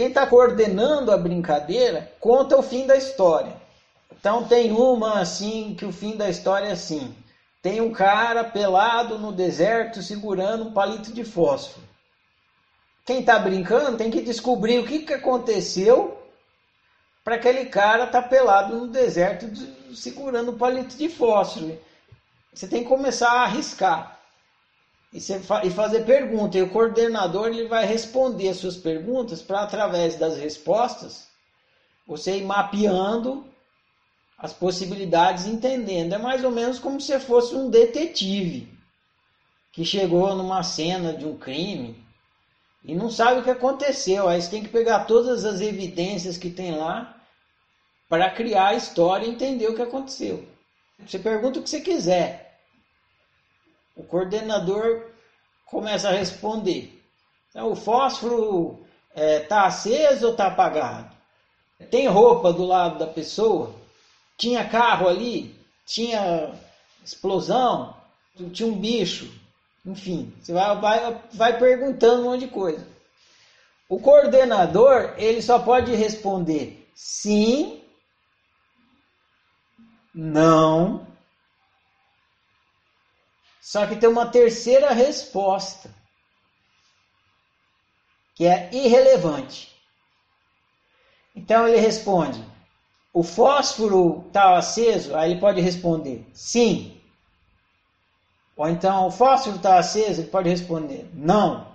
Quem está coordenando a brincadeira conta o fim da história. Então tem uma assim que o fim da história é assim. Tem um cara pelado no deserto segurando um palito de fósforo. Quem está brincando tem que descobrir o que, que aconteceu para aquele cara estar tá pelado no deserto segurando um palito de fósforo. Você tem que começar a arriscar e, fa e fazer pergunta. E o coordenador ele vai responder as suas perguntas para, através das respostas, você ir mapeando as possibilidades, entendendo. É mais ou menos como se fosse um detetive que chegou numa cena de um crime e não sabe o que aconteceu. Aí você tem que pegar todas as evidências que tem lá para criar a história e entender o que aconteceu. Você pergunta o que você quiser. O coordenador começa a responder. Então, o fósforo está é, tá aceso ou está apagado? Tem roupa do lado da pessoa? Tinha carro ali? Tinha explosão? Tinha um bicho? Enfim, você vai, vai, vai perguntando um monte de coisa. O coordenador, ele só pode responder sim, não só que tem uma terceira resposta, que é irrelevante. Então ele responde: o fósforo está aceso? Aí ele pode responder sim. Ou então o fósforo está aceso? Ele pode responder não.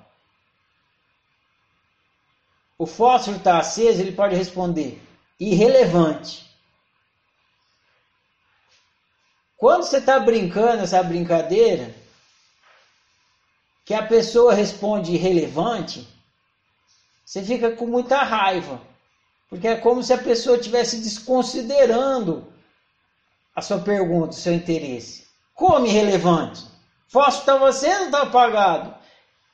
O fósforo está aceso? Ele pode responder irrelevante. Quando você está brincando essa brincadeira, que a pessoa responde irrelevante, você fica com muita raiva. Porque é como se a pessoa estivesse desconsiderando a sua pergunta, o seu interesse. Como irrelevante? Fósforo está você ou está apagado?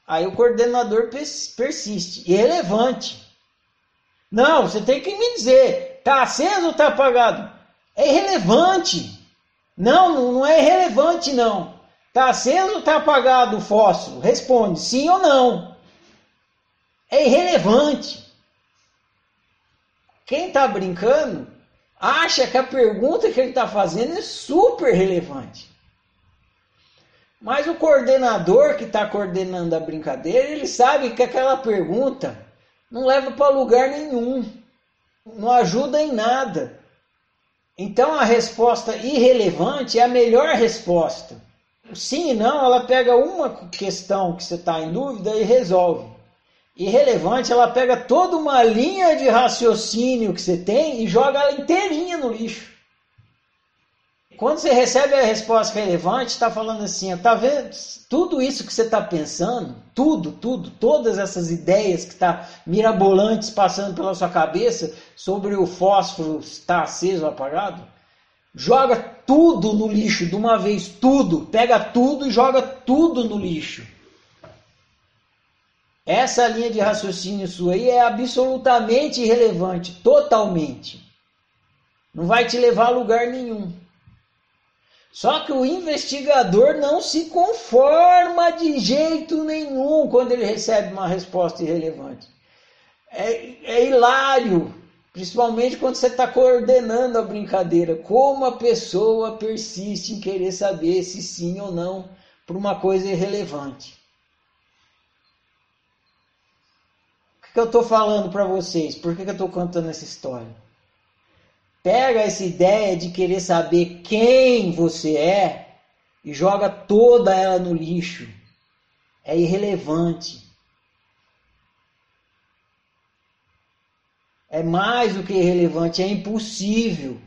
Aí o coordenador persiste. Irrelevante. Não, você tem que me dizer, está aceso ou está apagado? É irrelevante. Não, não é irrelevante não. Está acendo ou está apagado o fósforo? Responde sim ou não. É irrelevante. Quem está brincando acha que a pergunta que ele está fazendo é super relevante. Mas o coordenador que está coordenando a brincadeira, ele sabe que aquela pergunta não leva para lugar nenhum, não ajuda em nada. Então a resposta irrelevante é a melhor resposta. Sim e não, ela pega uma questão que você está em dúvida e resolve. Irrelevante, ela pega toda uma linha de raciocínio que você tem e joga ela inteirinha no lixo. Quando você recebe a resposta relevante, está falando assim, está vendo tudo isso que você está pensando, tudo, tudo, todas essas ideias que está mirabolantes passando pela sua cabeça sobre o fósforo estar aceso ou apagado, joga tudo no lixo de uma vez, tudo, pega tudo e joga tudo no lixo. Essa linha de raciocínio sua aí é absolutamente irrelevante, totalmente. Não vai te levar a lugar nenhum. Só que o investigador não se conforma de jeito nenhum quando ele recebe uma resposta irrelevante. É, é hilário, principalmente quando você está coordenando a brincadeira. Como a pessoa persiste em querer saber se sim ou não por uma coisa irrelevante. O que, eu estou falando para vocês? Por que eu estou contando essa história? Pega essa ideia de querer saber quem você é e joga toda ela no lixo. É irrelevante. É mais do que irrelevante, é impossível.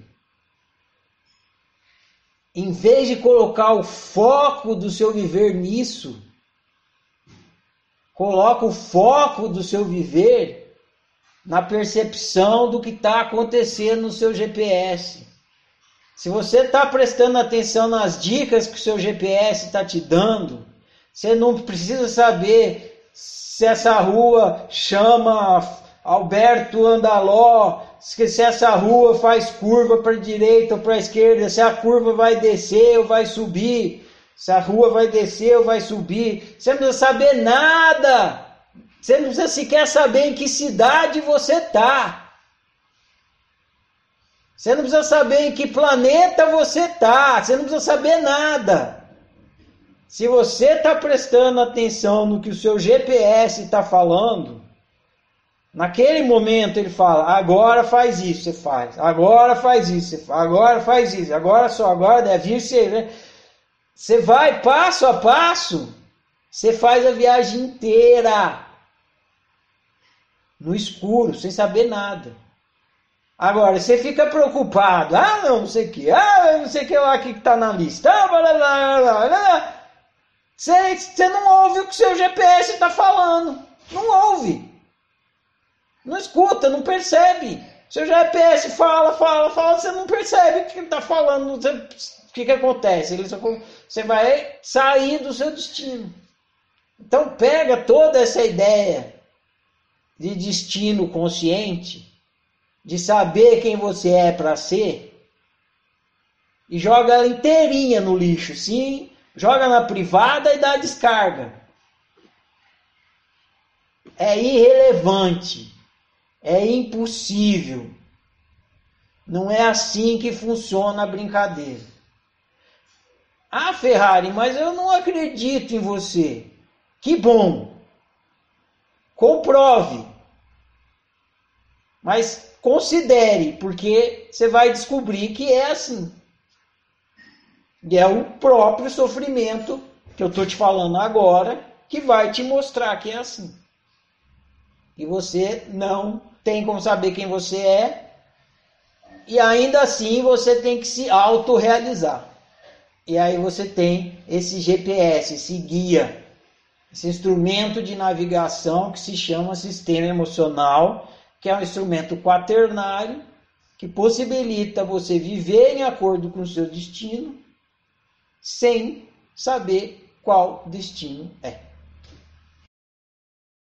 Em vez de colocar o foco do seu viver nisso, coloca o foco do seu viver na percepção do que está acontecendo no seu GPS. Se você está prestando atenção nas dicas que o seu GPS está te dando, você não precisa saber se essa rua chama Alberto Andaló, se essa rua faz curva para a direita ou para a esquerda, se a curva vai descer ou vai subir, se a rua vai descer ou vai subir. Você não precisa saber nada Você não precisa sequer saber em que cidade você está. Você não precisa saber em que planeta você está. Você não precisa saber nada. Se você está prestando atenção no que o seu GPS está falando, naquele momento ele fala: agora faz isso, você faz. Agora faz isso, você faz. Agora faz isso. Agora só, agora deve ir. Você, você vai passo a passo. Você faz a viagem inteira no escuro, sem saber nada. Agora, você fica preocupado, ah, não, não sei o que, ah, não sei o que lá que está na lista, ah, blá, blá, blá, blá. Você, você não ouve o que seu GPS está falando, não ouve, não escuta, não percebe. Seu GPS fala, fala, fala, você não percebe o que ele está falando, o que, que acontece? Ele só, você vai sair do seu destino. Então pega toda essa ideia de destino consciente, de saber quem você é para ser, e joga ela inteirinha no lixo, sim, joga na privada e dá descarga. É irrelevante, é impossível. Não é assim que funciona a brincadeira. Ah, Ferrari, mas eu não acredito em você. Que bom. Comprove. Mas considere, porque você vai descobrir que é assim. E é o próprio sofrimento que eu estou te falando agora que vai te mostrar que é assim. E você não tem como saber quem você é, e ainda assim você tem que se autorrealizar. E aí você tem esse GPS, esse guia esse instrumento de navegação que se chama sistema emocional, que é um instrumento quaternário que possibilita você viver em acordo com o seu destino sem saber qual destino é.